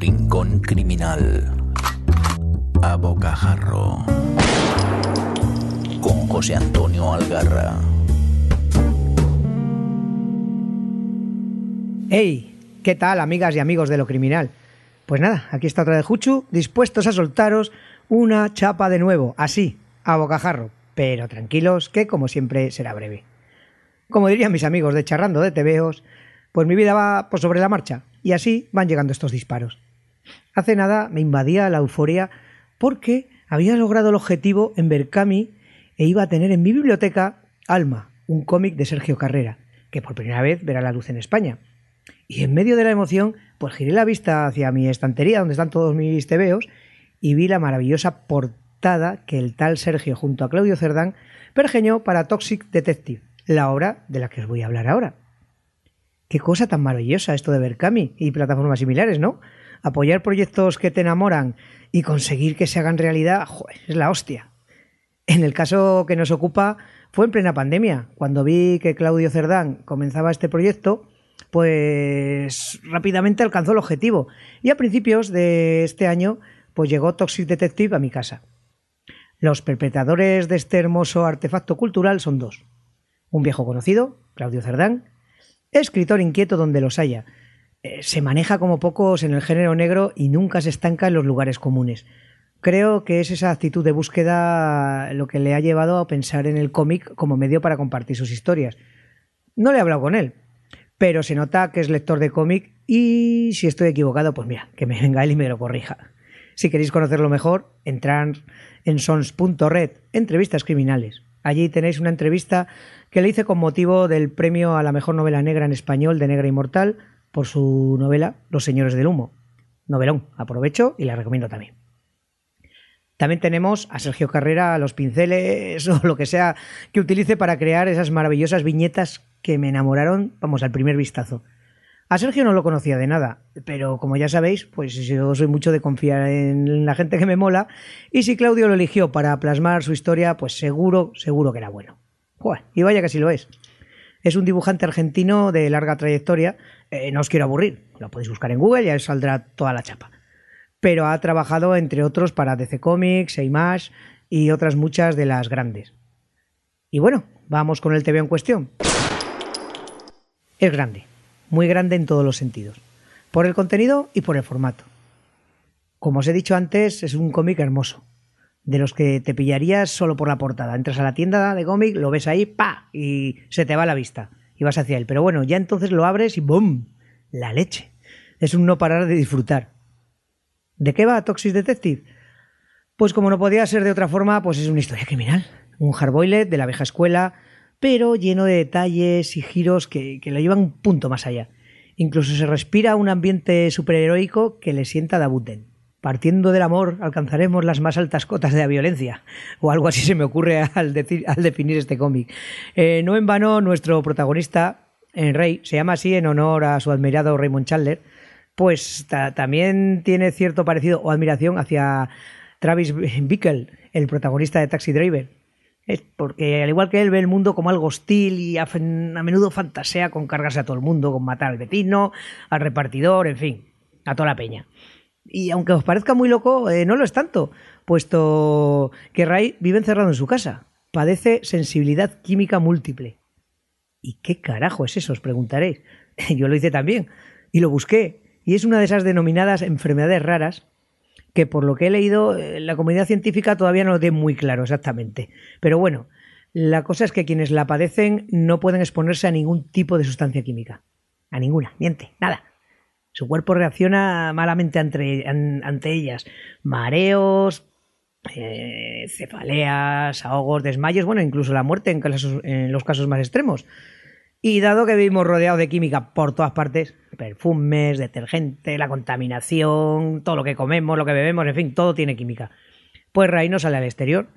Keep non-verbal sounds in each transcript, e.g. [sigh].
Rincón Criminal. A Bocajarro. Con José Antonio Algarra. ¡Hey! ¿Qué tal, amigas y amigos de lo criminal? Pues nada, aquí está otra vez Juchu, dispuestos a soltaros una chapa de nuevo, así, a bocajarro. Pero tranquilos, que como siempre será breve. Como dirían mis amigos de Charrando de Tebeos, pues mi vida va por sobre la marcha, y así van llegando estos disparos. Hace nada me invadía la euforia porque había logrado el objetivo en Berkami e iba a tener en mi biblioteca Alma, un cómic de Sergio Carrera, que por primera vez verá la luz en España. Y en medio de la emoción, pues giré la vista hacia mi estantería donde están todos mis tebeos y vi la maravillosa portada que el tal Sergio junto a Claudio Cerdán pergeñó para Toxic Detective, la obra de la que os voy a hablar ahora. Qué cosa tan maravillosa esto de Berkami y plataformas similares, ¿no? Apoyar proyectos que te enamoran y conseguir que se hagan realidad, es la hostia. En el caso que nos ocupa, fue en plena pandemia. Cuando vi que Claudio Cerdán comenzaba este proyecto, pues rápidamente alcanzó el objetivo. Y a principios de este año, pues llegó Toxic Detective a mi casa. Los perpetradores de este hermoso artefacto cultural son dos. Un viejo conocido, Claudio Cerdán, escritor inquieto donde los haya. Eh, se maneja como pocos en el género negro y nunca se estanca en los lugares comunes. Creo que es esa actitud de búsqueda lo que le ha llevado a pensar en el cómic como medio para compartir sus historias. No le he hablado con él, pero se nota que es lector de cómic y si estoy equivocado, pues mira, que me venga él y me lo corrija. Si queréis conocerlo mejor, entrad en sons.red, entrevistas criminales. Allí tenéis una entrevista que le hice con motivo del premio a la mejor novela negra en español de Negra Inmortal por su novela Los Señores del Humo. Novelón, aprovecho y la recomiendo también. También tenemos a Sergio Carrera los pinceles [laughs] o lo que sea que utilice para crear esas maravillosas viñetas que me enamoraron, vamos, al primer vistazo. A Sergio no lo conocía de nada, pero como ya sabéis, pues yo soy mucho de confiar en la gente que me mola, y si Claudio lo eligió para plasmar su historia, pues seguro, seguro que era bueno. y vaya que sí lo es. Es un dibujante argentino de larga trayectoria, eh, no os quiero aburrir, lo podéis buscar en Google y ahí saldrá toda la chapa pero ha trabajado entre otros para DC Comics, Image y otras muchas de las grandes. Y bueno, vamos con el TV en cuestión. Es grande, muy grande en todos los sentidos, por el contenido y por el formato. Como os he dicho antes, es un cómic hermoso, de los que te pillarías solo por la portada. Entras a la tienda de cómic, lo ves ahí, pa, y se te va la vista y vas hacia él. Pero bueno, ya entonces lo abres y ¡bum! La leche. Es un no parar de disfrutar. ¿De qué va Toxic Detective? Pues como no podía ser de otra forma, pues es una historia criminal. Un hardboiled de la vieja escuela, pero lleno de detalles y giros que, lo llevan un punto más allá. Incluso se respira un ambiente superheroico que le sienta a Dabuten. Partiendo del amor alcanzaremos las más altas cotas de la violencia, o algo así se me ocurre al, definir este cómic. Eh, no en vano, nuestro protagonista, en Rey, se llama así en honor a su admirado Raymond Chandler, pues también tiene cierto parecido o admiración hacia Travis Bickle, el protagonista de Taxi Driver. Porque al igual que él ve el mundo como algo hostil y a, menudo fantasea con cargarse a todo el mundo, con matar al vecino, al repartidor, en fin, a toda la peña. Y aunque os parezca muy loco, eh, no lo es tanto, puesto que Ray vive encerrado en su casa. Padece sensibilidad química múltiple. ¿Y qué carajo es eso? Os preguntaréis. [laughs] Yo lo hice también. Y lo busqué y es una de esas denominadas enfermedades raras que por lo que he leído eh, la comunidad científica todavía no lo tiene muy claro exactamente. Pero bueno, la cosa es que quienes la padecen no pueden exponerse a ningún tipo de sustancia química. A ninguna, miente, nada. Su cuerpo reacciona malamente ante, ellas. Mareos, eh, cefaleas, ahogos, desmayos, bueno, incluso la muerte en los casos más extremos. Y dado que vivimos rodeados de química por todas partes, perfumes, detergente, la contaminación, todo lo que comemos, lo que bebemos, en fin, todo tiene química. Pues Ray no sale al exterior,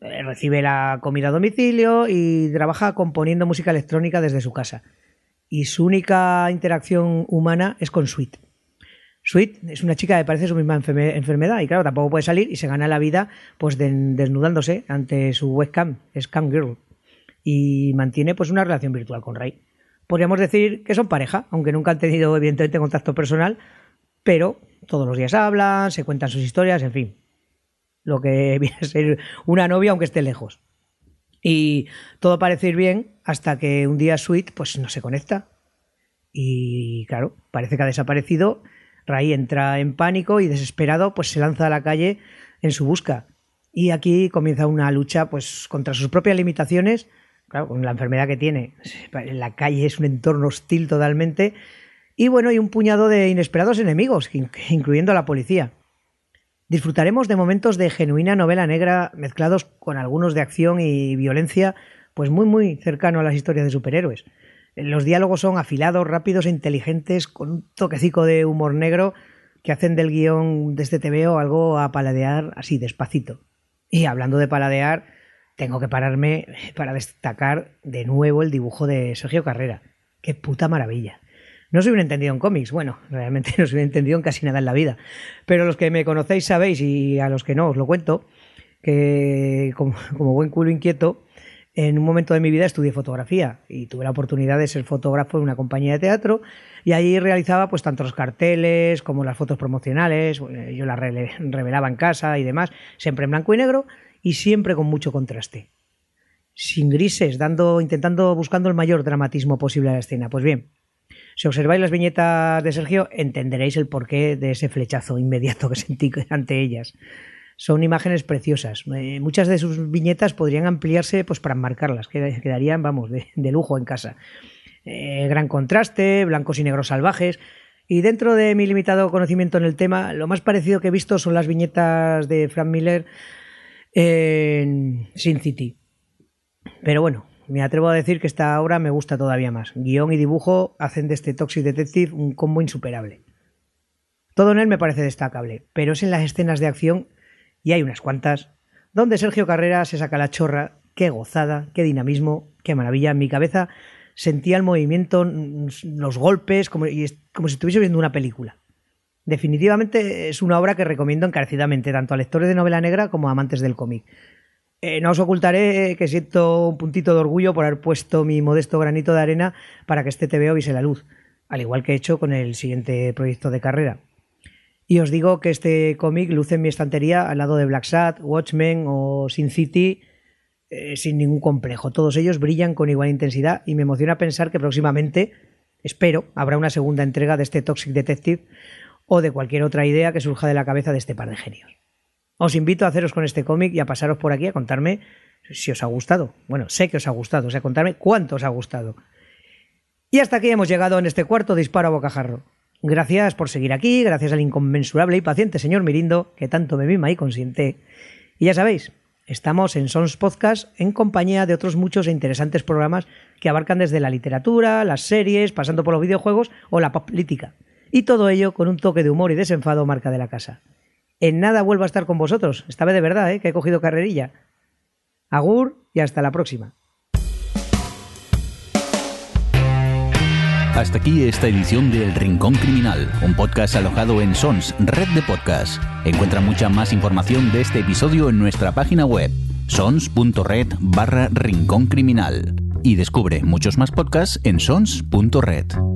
eh, recibe la comida a domicilio y trabaja componiendo música electrónica desde su casa. Y su única interacción humana es con Sweet. Sweet es una chica que parece su misma enfermedad y claro, tampoco puede salir y se gana la vida pues desnudándose ante su webcam, Scam Girl y mantiene pues una relación virtual con Ray. Podríamos decir que son pareja, aunque nunca han tenido evidentemente contacto personal, pero todos los días hablan, se cuentan sus historias, en fin. Lo que [laughs] viene a ser una novia aunque esté lejos. Y todo parece ir bien hasta que un día Sweet pues no se conecta. Y claro, parece que ha desaparecido. Ray entra en pánico y desesperado pues se lanza a la calle en su busca. Y aquí comienza una lucha pues contra sus propias limitaciones, claro, con la enfermedad que tiene. En la calle es un entorno hostil totalmente. Y bueno, hay un puñado de inesperados enemigos, incluyendo a la policía. Disfrutaremos de momentos de genuina novela negra mezclados con algunos de acción y violencia, pues muy muy cercano a las historias de superhéroes. Los diálogos son afilados, rápidos e inteligentes, con un toquecico de humor negro que hacen del guion de este TVO algo a paladear así despacito. Y hablando de paladear, tengo que pararme para destacar de nuevo el dibujo de Sergio Carrera. ¡Qué puta maravilla! No soy un entendido en cómics, bueno, [laughs] realmente no soy un entendido en casi nada en la vida, pero los que me conocéis sabéis y a los que no os lo cuento, que como, buen culo inquieto, en un momento de mi vida estudié fotografía y tuve la oportunidad de ser fotógrafo en una compañía de teatro y allí realizaba pues tanto los carteles como las fotos promocionales, yo las revelaba en casa y demás, siempre en blanco y negro y siempre con mucho contraste. Sin grises, dando, intentando, buscando el mayor dramatismo posible a la escena. Pues bien, si observáis las viñetas de Sergio, entenderéis el porqué de ese flechazo inmediato que sentí [laughs] ante ellas. Son imágenes preciosas. Eh, muchas de sus viñetas podrían ampliarse pues, para marcarlas, quedarían, vamos, de, lujo en casa. Eh, gran contraste, blancos y negros salvajes. Y dentro de mi limitado conocimiento en el tema, lo más parecido que he visto son las viñetas de Frank Miller en Sin City. Pero bueno, me atrevo a decir que esta obra me gusta todavía más. Guión y dibujo hacen de este Toxic Detective un combo insuperable. Todo en él me parece destacable, pero es en las escenas de acción, y hay unas cuantas, donde Sergio Carrera se saca la chorra. Qué gozada, qué dinamismo, qué maravilla. En mi cabeza sentía el movimiento, los golpes, como, como si estuviese viendo una película. Definitivamente es una obra que recomiendo encarecidamente tanto a lectores de novela negra como a amantes del cómic. Eh, no os ocultaré que siento un puntito de orgullo por haber puesto mi modesto granito de arena para que este TVO viese la luz, al igual que he hecho con el siguiente proyecto de carrera. Y os digo que este cómic luce en mi estantería al lado de Black Sat, Watchmen o Sin City eh, sin ningún complejo. Todos ellos brillan con igual intensidad y me emociona pensar que próximamente, espero, habrá una segunda entrega de este Toxic Detective o de cualquier otra idea que surja de la cabeza de este par de genios. Os invito a haceros con este cómic y a pasaros por aquí a contarme si os ha gustado. Bueno, sé que os ha gustado, o sea, contarme cuánto os ha gustado. Y hasta aquí hemos llegado en este cuarto disparo a bocajarro. Gracias por seguir aquí, gracias al inconmensurable y paciente señor Mirindo, que tanto me mima y consiente. Y ya sabéis, estamos en Sons Podcast en compañía de otros muchos e interesantes programas que abarcan desde la literatura, las series, pasando por los videojuegos o la política. Y todo ello con un toque de humor y desenfado marca de la casa. En nada vuelvo a estar con vosotros, esta vez de verdad, ¿eh? que he cogido carrerilla. Agur y hasta la próxima. Hasta aquí esta edición de El Rincón Criminal, un podcast alojado en Sons, red de podcast. Encuentra mucha más información de este episodio en nuestra página web, sons.red barra Rincón Criminal. Y descubre muchos más podcasts en sons.red.